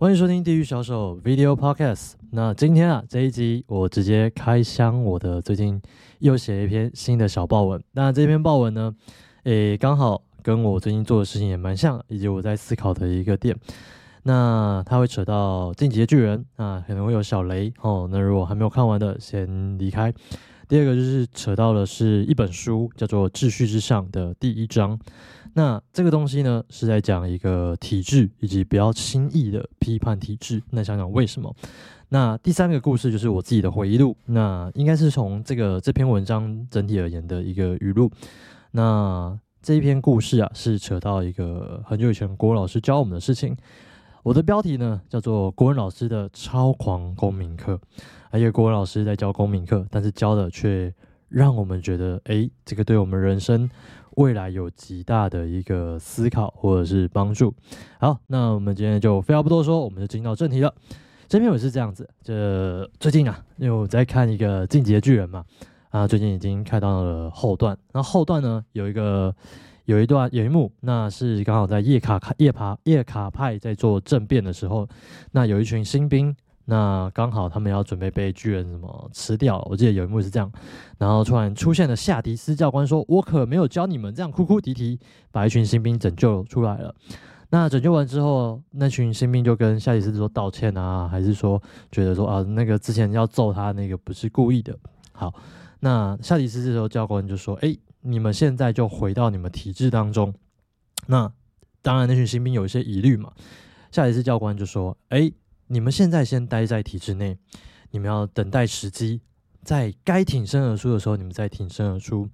欢迎收听《地狱小手 Video Podcast》。那今天啊，这一集我直接开箱我的最近又写一篇新的小报文。那这篇报文呢，诶，刚好跟我最近做的事情也蛮像，以及我在思考的一个点。那它会扯到《进击的巨人》啊，可能会有小雷哦。那如果还没有看完的，先离开。第二个就是扯到的是一本书，叫做《秩序之上》的第一章。那这个东西呢，是在讲一个体制，以及不要轻易的批判体制。那想想为什么？那第三个故事就是我自己的回忆录。那应该是从这个这篇文章整体而言的一个语录。那这一篇故事啊，是扯到一个很久以前国文老师教我们的事情。我的标题呢，叫做国文老师的超狂公民课。而且国文老师在教公民课，但是教的却让我们觉得，哎，这个对我们人生。未来有极大的一个思考或者是帮助。好，那我们今天就废话不多说，我们就进到正题了。这篇我是这样子，这最近啊，因为我在看一个进击的巨人嘛，啊，最近已经看到了后段。那后段呢，有一个有一段有一幕，那是刚好在叶卡卡叶爬叶卡派在做政变的时候，那有一群新兵。那刚好他们要准备被巨人什么吃掉，我记得有一幕是这样，然后突然出现了夏迪斯教官说：“我可没有教你们这样哭哭啼啼，把一群新兵拯救出来了。”那拯救完之后，那群新兵就跟夏迪斯说道歉啊，还是说觉得说啊，那个之前要揍他那个不是故意的。好，那夏迪斯这时候教官就说：“哎，你们现在就回到你们体制当中。”那当然，那群新兵有一些疑虑嘛，夏迪斯教官就说：“哎。”你们现在先待在体制内，你们要等待时机，在该挺身而出的时候，你们再挺身而出。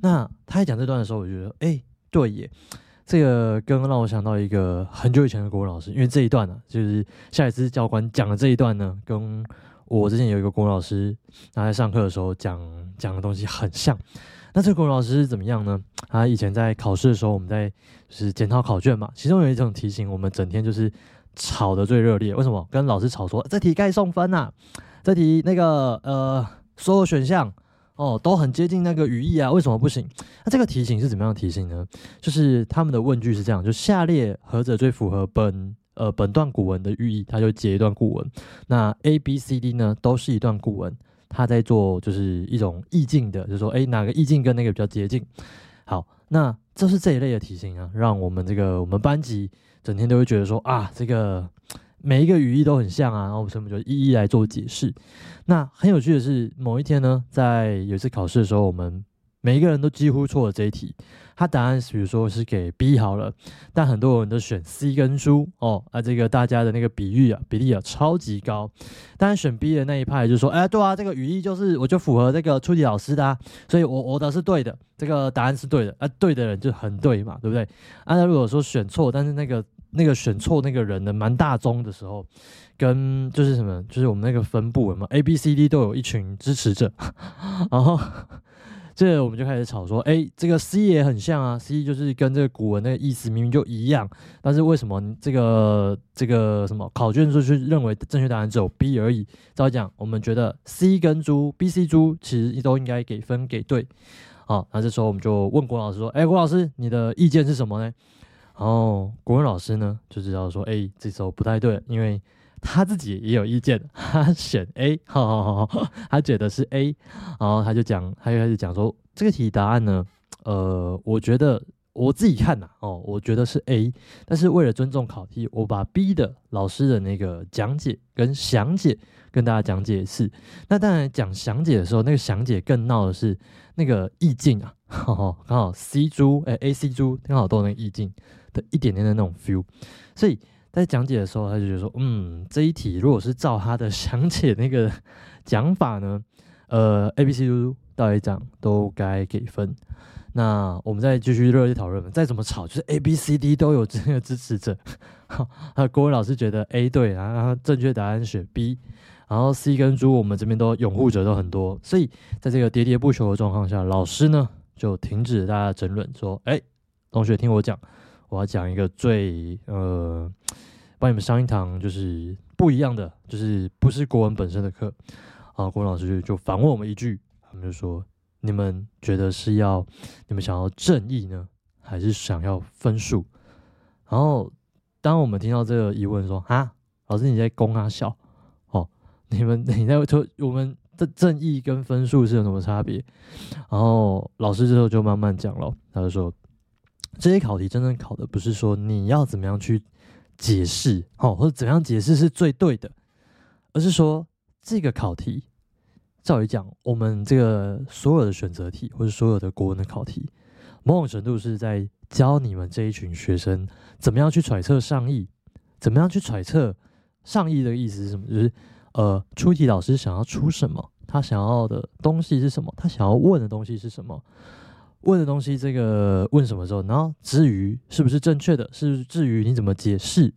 那他在讲这段的时候，我觉得，哎，对耶，这个刚刚让我想到一个很久以前的国文老师，因为这一段呢，就是下一次教官讲的这一段呢，跟我之前有一个国文老师，他在上课的时候讲讲的东西很像。那这个国文老师是怎么样呢？他以前在考试的时候，我们在就是检讨考卷嘛，其中有一种题型，我们整天就是。吵得最热烈，为什么？跟老师吵说这题该送分呐，这题那个呃所有选项哦都很接近那个语义啊，为什么不行？那这个题型是怎么样的题型呢？就是他们的问句是这样，就下列何者最符合本呃本段古文的寓意，他就截一段古文。那 A B C D 呢都是一段古文，他在做就是一种意境的，就是说哎哪个意境跟那个比较接近？好，那这是这一类的题型啊，让我们这个我们班级。整天都会觉得说啊，这个每一个语义都很像啊，然后我们就一一来做解释。那很有趣的是，某一天呢，在有一次考试的时候，我们每一个人都几乎错了这一题。他答案比如说是给 B 好了，但很多人都选 C 跟猪哦，啊，这个大家的那个比喻啊比例啊超级高。但是选 B 的那一派就说，哎，对啊，这个语义就是我就符合这个初级老师的，啊所以我我的是对的，这个答案是对的，啊，对的人就很对嘛，对不对？啊，那如果说选错，但是那个那个选错那个人的蛮大宗的时候，跟就是什么，就是我们那个分布嘛，A、B、C、D 都有一群支持者，然后。这我们就开始吵说，哎，这个 C 也很像啊，C 就是跟这个古文那个意思明明就一样，但是为什么这个这个什么考卷就是认为正确答案只有 B 而已？照讲，我们觉得 C 跟猪 B、C、猪其实都应该给分给对。好，那这时候我们就问郭老师说，哎，郭老师，你的意见是什么呢？然后国文老师呢就知道说，哎，这时候不太对，因为。他自己也有意见，他选 A，好好好，他觉得是 A，然后他就讲，他就开始讲说这个题答案呢，呃，我觉得我自己看呐，哦，我觉得是 A，但是为了尊重考题，我把 B 的老师的那个讲解跟详解跟大家讲解一次。那当然讲详解的时候，那个详解更闹的是那个意境啊，刚好 C 猪哎 A C 猪刚好都有那个意境的一点点的那种 feel，所以。在讲解的时候，他就觉得说，嗯，这一题如果是照他的 详解那个讲法呢，呃，A、B、C、D 到 A 讲都该给分。那我们再继续热烈讨论，再怎么吵，就是 A、B、C、D 都有这个支持者。哈，郭文老师觉得 A 对，然后正确答案选 B，然后 C 跟猪我们这边都拥护者都很多，所以在这个喋喋不休的状况下，老师呢就停止大家争论，说，哎，同学听我讲。我要讲一个最呃，帮你们上一堂就是不一样的，就是不是国文本身的课啊。国文老师就就反问我们一句，他们就说：你们觉得是要你们想要正义呢，还是想要分数？然后当我们听到这个疑问，说啊老师你在攻他笑，哦，你们你在说我们的正义跟分数是有什么差别？然后老师之后就慢慢讲了，他就说这些考题真正考的不是说你要怎么样去解释，哦，或者怎样解释是最对的，而是说这个考题。照理讲，我们这个所有的选择题或者所有的国文的考题，某种程度是在教你们这一群学生怎么样去揣测上意，怎么样去揣测上意的意思是什么？就是呃，出题老师想要出什么，他想要的东西是什么，他想要问的东西是什么，问的东西这个问什么时候，然后至于是不是正确的，是至于你怎么解释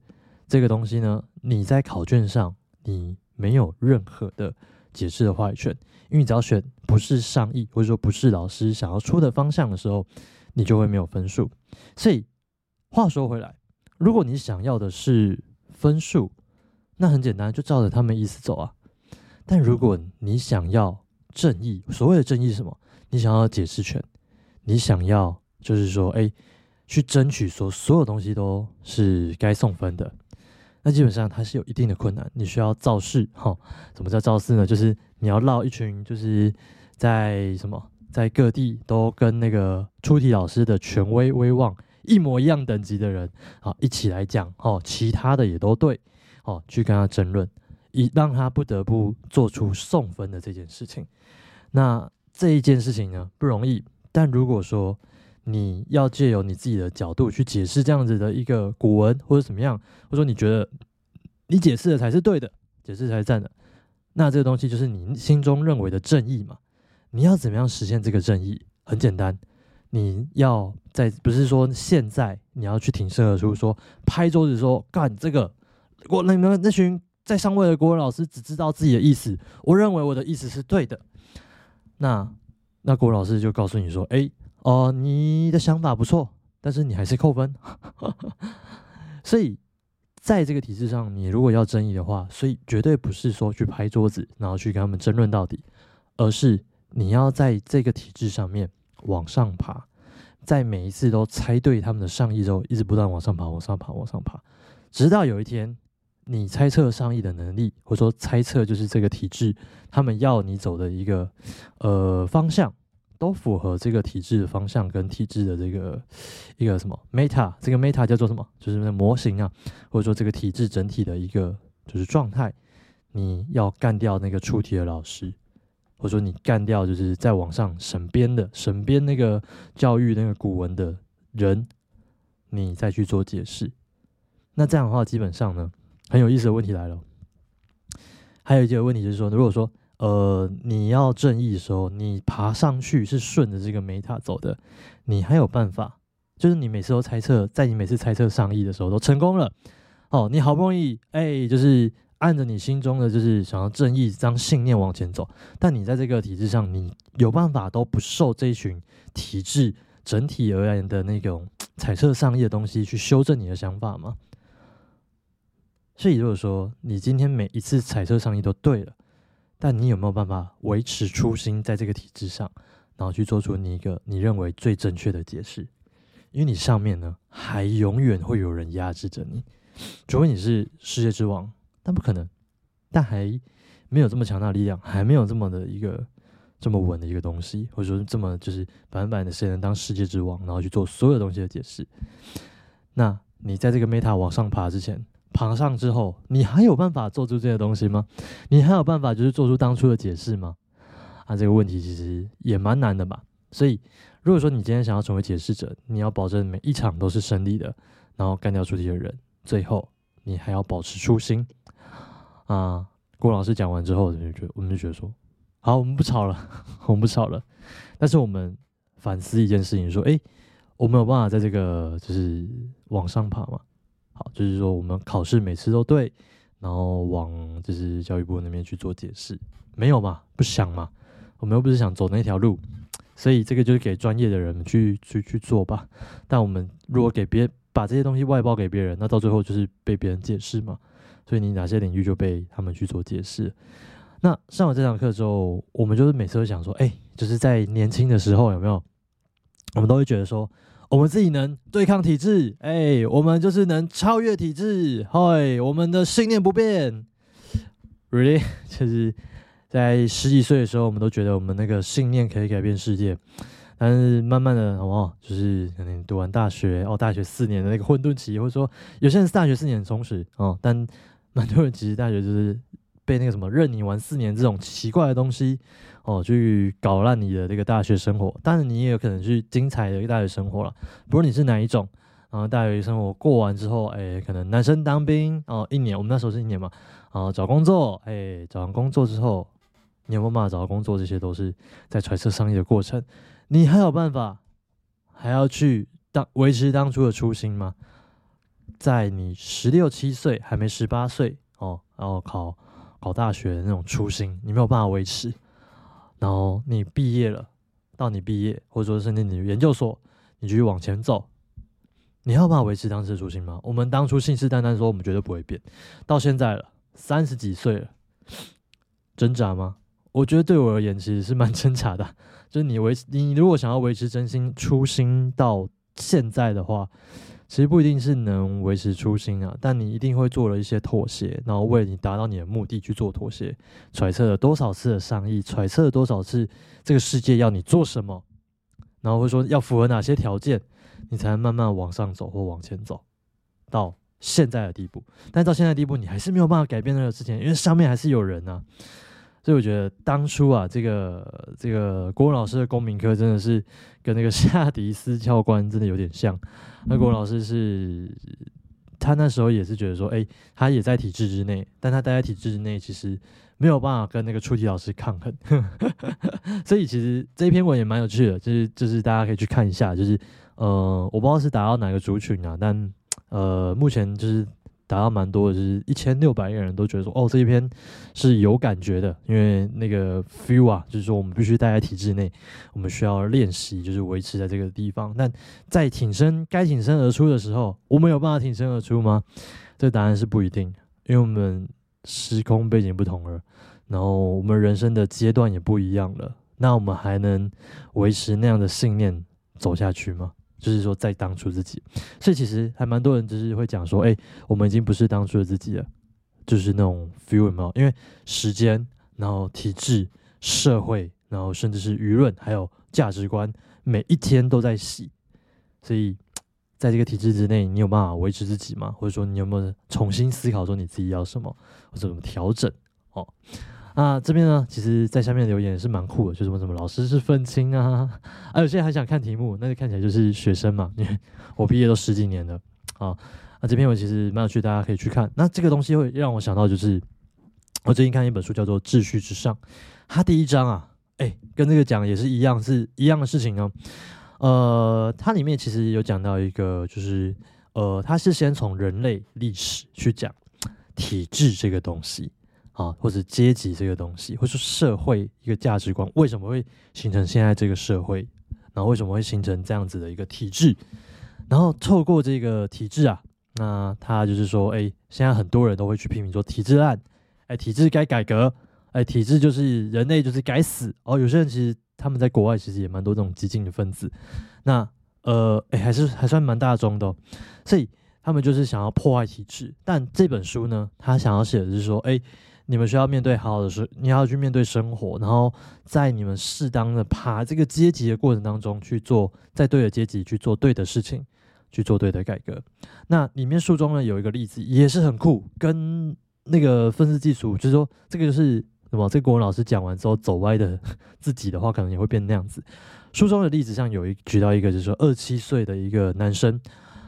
这个东西呢？你在考卷上你没有任何的。解释的话语权，因为你只要选不是上意，或者说不是老师想要出的方向的时候，你就会没有分数。所以话说回来，如果你想要的是分数，那很简单，就照着他们意思走啊。但如果你想要正义，所谓的正义是什么？你想要解释权，你想要就是说，哎，去争取说所有东西都是该送分的。那基本上它是有一定的困难，你需要造势哈。什么叫造势呢？就是你要绕一群，就是在什么，在各地都跟那个出题老师的权威威望一模一样等级的人啊，一起来讲哦，其他的也都对哦，去跟他争论，以让他不得不做出送分的这件事情。那这一件事情呢不容易，但如果说。你要借由你自己的角度去解释这样子的一个古文，或者怎么样，或者说你觉得你解释的才是对的，解释才是赞的，那这个东西就是你心中认为的正义嘛？你要怎么样实现这个正义？很简单，你要在不是说现在你要去挺身而出，说拍桌子说干这个，我你们那群在上位的国文老师只知道自己的意思，我认为我的意思是对的，那那国文老师就告诉你说，哎。哦，你的想法不错，但是你还是扣分。所以在这个体制上，你如果要争议的话，所以绝对不是说去拍桌子，然后去跟他们争论到底，而是你要在这个体制上面往上爬，在每一次都猜对他们的上意之后，一直不断往上爬，往上爬，往上爬，直到有一天你猜测上意的能力，或者说猜测就是这个体制他们要你走的一个呃方向。都符合这个体制的方向跟体制的这个一个什么 meta，这个 meta 叫做什么？就是那模型啊，或者说这个体制整体的一个就是状态。你要干掉那个出题的老师，或者说你干掉就是在网上审编的审编那个教育那个古文的人，你再去做解释。那这样的话，基本上呢，很有意思的问题来了。还有一个问题就是说，如果说呃，你要正义的时候，你爬上去是顺着这个梅塔走的，你还有办法，就是你每次都猜测，在你每次猜测上亿的时候都成功了，哦，你好不容易，哎，就是按着你心中的就是想要正义这样信念往前走，但你在这个体制上，你有办法都不受这一群体制整体而言的那种猜测上亿的东西去修正你的想法吗？所以如果说你今天每一次彩色上衣都对了。但你有没有办法维持初心，在这个体制上，然后去做出你一个你认为最正确的解释？因为你上面呢，还永远会有人压制着你，除非你是世界之王，但不可能。但还没有这么强大力量，还没有这么的一个这么稳的一个东西，或者说这么就是百分百的谁能当世界之王，然后去做所有东西的解释？那你在这个 meta 往上爬之前。爬上之后，你还有办法做出这些东西吗？你还有办法就是做出当初的解释吗？啊，这个问题其实也蛮难的吧。所以，如果说你今天想要成为解释者，你要保证每一场都是胜利的，然后干掉出题的人，最后你还要保持初心。啊，郭老师讲完之后，我们就觉得我们就觉得说，好，我们不吵了，我们不吵了。但是我们反思一件事情，说，哎，我们有办法在这个就是往上爬吗？就是说，我们考试每次都对，然后往就是教育部那边去做解释，没有嘛？不想嘛？我们又不是想走那条路，所以这个就是给专业的人去去去做吧。但我们如果给别把这些东西外包给别人，那到最后就是被别人解释嘛。所以你哪些领域就被他们去做解释。那上完这堂课之后，我们就是每次都想说，哎，就是在年轻的时候有没有？我们都会觉得说。我们自己能对抗体制，哎，我们就是能超越体制，嗨，我们的信念不变。Really，就是在十几岁的时候，我们都觉得我们那个信念可以改变世界，但是慢慢的，好不好？就是可能读完大学，哦，大学四年的那个混沌期，或者说有些人大学四年很充实哦，但蛮多人其实大学就是被那个什么任你玩四年这种奇怪的东西哦，去搞烂你的这个大学生活。但是你也有可能去精彩的一个大学生活了，不论你是哪一种。然后大学生活过完之后，哎，可能男生当兵哦，一年，我们那时候是一年嘛。啊，找工作，哎，找完工作之后，你有没有办法找到工作？这些都是在揣测上意的过程。你还有办法，还要去当维持当初的初心吗？在你十六七岁还没十八岁哦，然后考考大学的那种初心，你没有办法维持。然后你毕业了，到你毕业，或者说甚至你研究所，你继续往前走。你要办法维持当时的初心吗？我们当初信誓旦旦说我们绝对不会变，到现在了，三十几岁了，挣扎吗？我觉得对我而言其实是蛮挣扎的。就是你维你如果想要维持真心初心到现在的话，其实不一定是能维持初心啊，但你一定会做了一些妥协，然后为你达到你的目的去做妥协，揣测了多少次的商议，揣测了多少次这个世界要你做什么，然后会说要符合哪些条件。你才能慢慢往上走或往前走，到现在的地步。但到现在地步，你还是没有办法改变那个事情，因为上面还是有人啊。所以我觉得当初啊，这个这个郭文老师的公民课真的是跟那个 夏迪斯教官真的有点像。那郭文老师是，他那时候也是觉得说，哎，他也在体制之内，但他待在体制之内，其实没有办法跟那个出题老师抗衡。所以其实这一篇文也蛮有趣的，就是就是大家可以去看一下，就是。呃，我不知道是打到哪个族群啊，但呃，目前就是达到蛮多的，就是一千六百个人都觉得说，哦，这一篇是有感觉的，因为那个 feel 啊，就是说我们必须待在体制内，我们需要练习，就是维持在这个地方。但在挺身该挺身而出的时候，我们有办法挺身而出吗？这答案是不一定，因为我们时空背景不同了，然后我们人生的阶段也不一样了，那我们还能维持那样的信念走下去吗？就是说，在当初自己，所以其实还蛮多人就是会讲说，哎，我们已经不是当初的自己了，就是那种 feel 有没有？因为时间，然后体制、社会，然后甚至是舆论，还有价值观，每一天都在洗。所以，在这个体制之内，你有办法维持自己吗？或者说，你有没有重新思考说你自己要什么，或者怎么调整？哦。啊这边呢，其实，在下面留言也是蛮酷的，就什么什么老师是愤青啊，啊，有些人还想看题目，那就看起来就是学生嘛，因 为我毕业都十几年了啊。那这篇文其实蛮有趣，大家可以去看。那这个东西会让我想到，就是我最近看一本书叫做《秩序之上》，它第一章啊，哎，跟这个讲也是一样，是一样的事情哦。呃，它里面其实有讲到一个，就是呃，它是先从人类历史去讲体制这个东西。啊，或者阶级这个东西，或者社会一个价值观，为什么会形成现在这个社会？然后为什么会形成这样子的一个体制？然后透过这个体制啊，那他就是说，哎，现在很多人都会去批评说体制烂，哎，体制该改革，哎，体制就是人类就是该死。哦，有些人其实他们在国外其实也蛮多这种激进的分子，那呃，哎，还是还算蛮大众的，所以他们就是想要破坏体制。但这本书呢，他想要写的是说，哎。你们需要面对好的生，你要去面对生活，然后在你们适当的爬这个阶级的过程当中去做，在对的阶级去做对的事情，去做对的改革。那里面书中呢有一个例子也是很酷，跟那个分式技术，就是说这个就是什么？这国文老师讲完之后走歪的 自己的话，可能也会变那样子。书中的例子像有一举到一个，就是说二七岁的一个男生，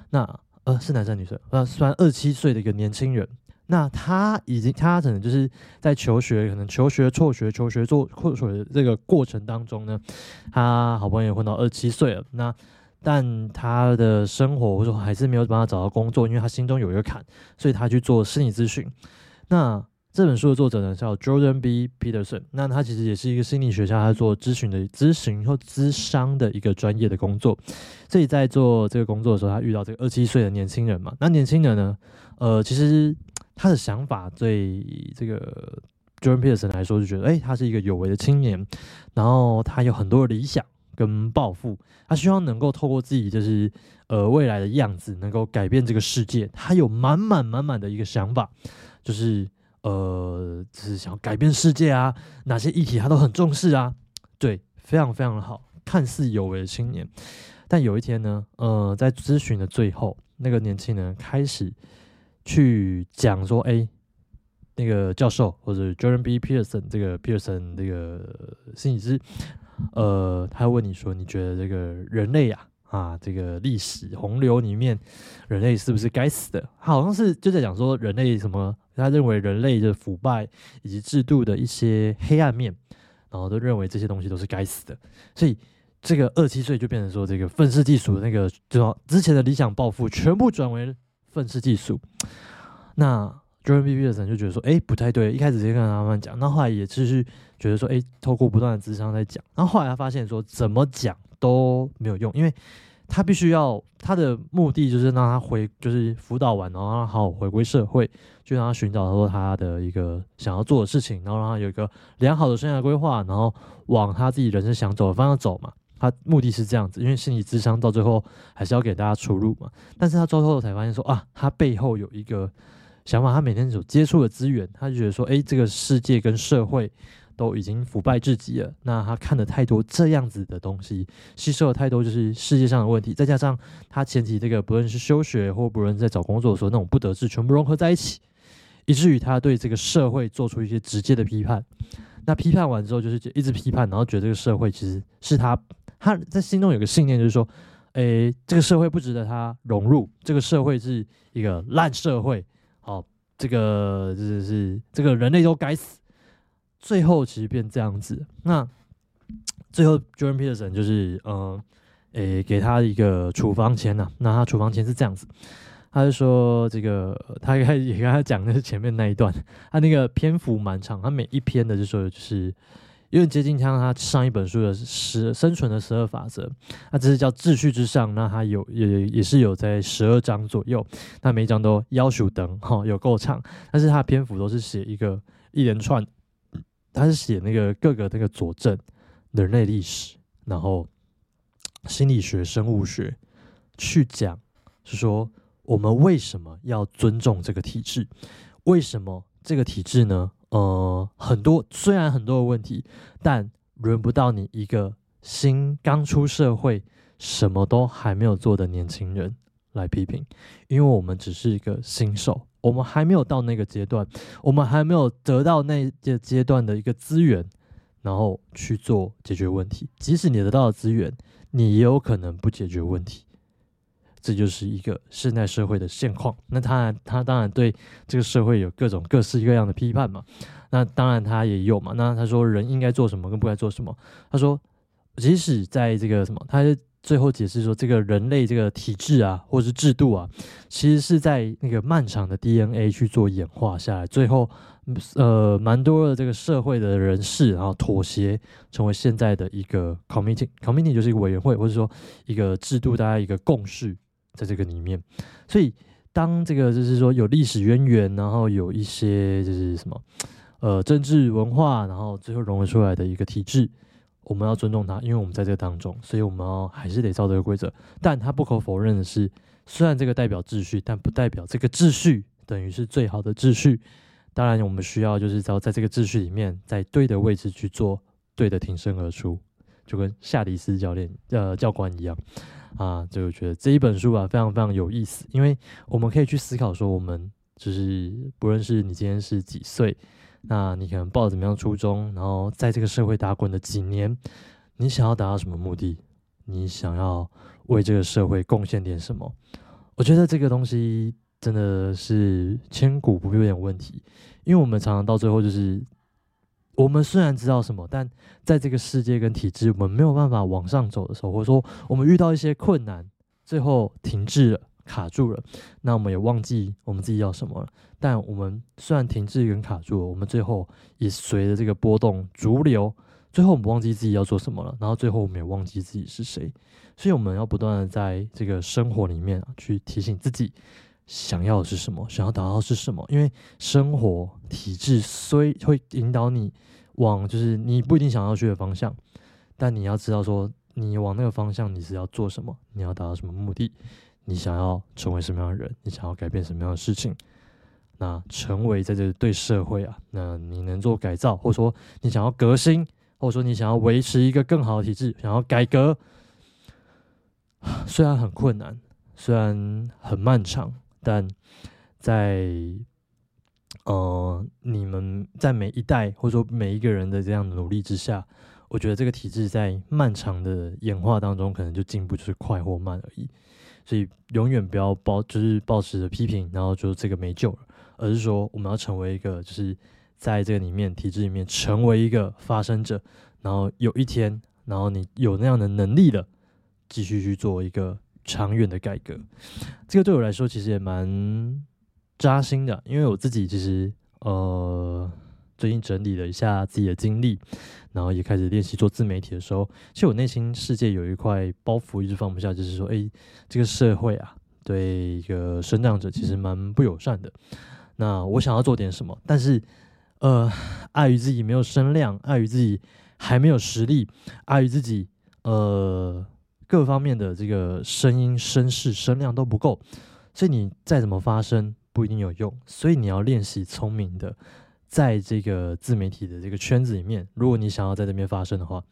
那呃是男生女生？呃，算二七岁的一个年轻人。那他已经，他可能就是在求学，可能求学、辍学、求学、做辍学这个过程当中呢，他好不容易混到二十七岁了。那但他的生活，或者说还是没有办法找到工作，因为他心中有一个坎，所以他去做心理咨询。那这本书的作者呢叫 Jordan B. Peterson，那他其实也是一个心理学家，他做咨询的咨询或咨商的一个专业的工作。所以在做这个工作的时候，他遇到这个二七岁的年轻人嘛。那年轻人呢，呃，其实。他的想法对这个 Jordan Peterson 来说，就觉得，哎，他是一个有为的青年，然后他有很多的理想跟抱负，他希望能够透过自己就是呃未来的样子，能够改变这个世界。他有满满满满的一个想法，就是呃，就是想要改变世界啊，哪些议题他都很重视啊。对，非常非常的好，看似有为的青年。但有一天呢，呃，在咨询的最后，那个年轻人开始去讲说：“哎，那个教授或者 Jordan B. Peterson 这个 Peterson 这个心理师，呃，他问你说，你觉得这个人类呀，啊，这个历史洪流里面，人类是不是该死的？他好像是就在讲说人类什么，他认为人类的腐败以及制度的一些黑暗面，然后都认为这些东西都是该死的，所以。”这个二七岁就变成说，这个愤世嫉俗的那个，就之前的理想抱负全部转为愤世嫉俗。那 Jordan B B 的人就觉得说，哎，不太对。一开始直接跟他们讲，那后来也继续觉得说，哎，透过不断的智商在讲。然后后来他发现说，怎么讲都没有用，因为他必须要他的目的就是让他回，就是辅导完，然后让他好好回归社会，就让他寻找说他的一个想要做的事情，然后让他有一个良好的生涯规划，然后往他自己人生想走的方向走嘛。他目的是这样子，因为心理智商到最后还是要给大家出路嘛。但是他最后才发现说啊，他背后有一个想法，他每天所接触的资源，他就觉得说，哎，这个世界跟社会都已经腐败至极了。那他看了太多这样子的东西，吸收了太多就是世界上的问题，再加上他前期这个不论是休学或不论在找工作的时候那种不得志，全部融合在一起，以至于他对这个社会做出一些直接的批判。那批判完之后，就是一直批判，然后觉得这个社会其实是他。他在心中有个信念，就是说，诶，这个社会不值得他融入，这个社会是一个烂社会，好，这个就是这个人类都该死。最后其实变这样子，那最后 Jordan Peterson 就是，呃，诶，给他一个处方签呐，那他处方签是这样子，他就说这个，他也也跟他讲的是前面那一段，他那个篇幅蛮长，他每一篇的就说就是。有点接近像他上一本书的十生存的十二法则，那这是叫秩序之上，那他有也也是有在十二章左右，那每一章都要求等哈有够长，但是他的篇幅都是写一个一连串，他是写那个各个那个佐证人类历史，然后心理学、生物学去讲，是说我们为什么要尊重这个体制？为什么这个体制呢？呃，很多虽然很多的问题，但轮不到你一个新刚出社会、什么都还没有做的年轻人来批评，因为我们只是一个新手，我们还没有到那个阶段，我们还没有得到那个阶段的一个资源，然后去做解决问题。即使你得到了资源，你也有可能不解决问题。这就是一个现代社会的现况。那他他当然对这个社会有各种各式各样的批判嘛。那当然他也有嘛。那他说人应该做什么跟不该做什么。他说，即使在这个什么，他最后解释说，这个人类这个体制啊，或是制度啊，其实是在那个漫长的 DNA 去做演化下来，最后呃蛮多的这个社会的人士，然后妥协成为现在的一个 committee。committee 就是一个委员会，或者说一个制度，大家一个共识。在这个里面，所以当这个就是说有历史渊源，然后有一些就是什么呃政治文化，然后最后融合出来的一个体制，我们要尊重它，因为我们在这个当中，所以我们要还是得照这个规则。但它不可否认的是，虽然这个代表秩序，但不代表这个秩序等于是最好的秩序。当然，我们需要就是要在这个秩序里面，在对的位置去做对的挺身而出，就跟夏迪斯教练呃教官一样。啊，就觉得这一本书啊非常非常有意思，因为我们可以去思考说，我们就是不论是你今天是几岁，那你可能报怎么样初中，然后在这个社会打滚的几年，你想要达到什么目的？你想要为这个社会贡献点什么？我觉得这个东西真的是千古不变的问题，因为我们常常到最后就是。我们虽然知道什么，但在这个世界跟体制，我们没有办法往上走的时候，或者说我们遇到一些困难，最后停滞了、卡住了，那我们也忘记我们自己要什么了。但我们虽然停滞跟卡住了，我们最后也随着这个波动逐流，最后我们忘记自己要做什么了，然后最后我们也忘记自己是谁。所以我们要不断的在这个生活里面，去提醒自己。想要的是什么？想要达到的是什么？因为生活体制虽会引导你往就是你不一定想要去的方向，但你要知道说你往那个方向，你是要做什么？你要达到什么目的？你想要成为什么样的人？你想要改变什么样的事情？那成为在这对社会啊，那你能做改造，或者说你想要革新，或者说你想要维持一个更好的体制，想要改革，虽然很困难，虽然很漫长，但在呃你们在每一代或者说每一个人的这样的努力之下。我觉得这个体制在漫长的演化当中，可能就进步就是快或慢而已，所以永远不要抱就是抱持着批评，然后就这个没救了，而是说我们要成为一个就是在这个里面体制里面成为一个发生者，然后有一天，然后你有那样的能力了，继续去做一个长远的改革。这个对我来说其实也蛮扎心的，因为我自己其实呃。最近整理了一下自己的经历，然后也开始练习做自媒体的时候，其实我内心世界有一块包袱一直放不下，就是说，哎，这个社会啊，对一个生长者其实蛮不友善的。那我想要做点什么，但是，呃，碍于自己没有声量，碍于自己还没有实力，碍于自己呃各方面的这个声音、声势、声量都不够，所以你再怎么发声不一定有用，所以你要练习聪明的。在这个自媒体的这个圈子里面，如果你想要在这边发声的话，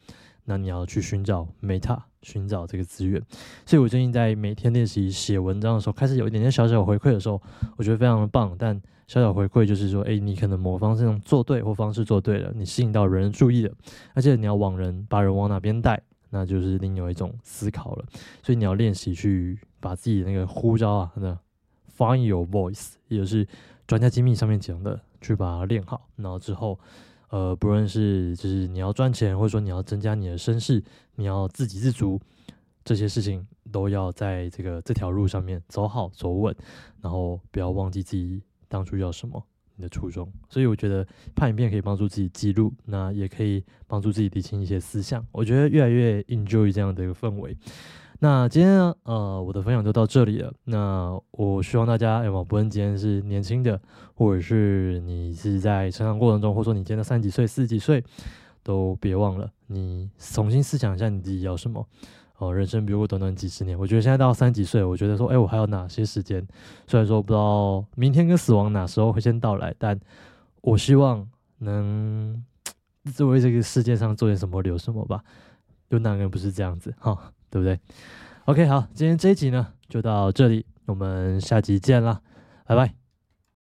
那你要去寻找 Meta，寻找这个资源。所以我最近在每天练习写文章的时候，开始有一点点小小回馈的时候，我觉得非常的棒。但小小回馈就是说，哎，你可能某方式做对或方式做对了，你吸引到人注意了，而且你要往人把人往哪边带，那就是另有一种思考了。所以你要练习去把自己那个呼召啊，那 Find your voice，也就是专家机密上面讲的。去把它练好，然后之后，呃，不论是就是你要赚钱，或者说你要增加你的身世，你要自给自足，这些事情都要在这个这条路上面走好走稳，然后不要忘记自己当初要什么，你的初衷。所以我觉得拍影片可以帮助自己记录，那也可以帮助自己理清一些思想。我觉得越来越 enjoy 这样的一个氛围。那今天呢，呃，我的分享就到这里了。那我希望大家，要么不论今天是年轻的，或者是你是在成长过程中，或者说你今天三几岁、四几岁，都别忘了，你重新思想一下你自己要什么。哦，人生比如短短几十年，我觉得现在到三几岁，我觉得说，哎，我还有哪些时间？虽然说不知道明天跟死亡哪时候会先到来，但我希望能作为这个世界上做点什么，留什么吧。有哪个人不是这样子？哈。对不对？OK，好，今天这一集呢就到这里，我们下集见啦，拜拜。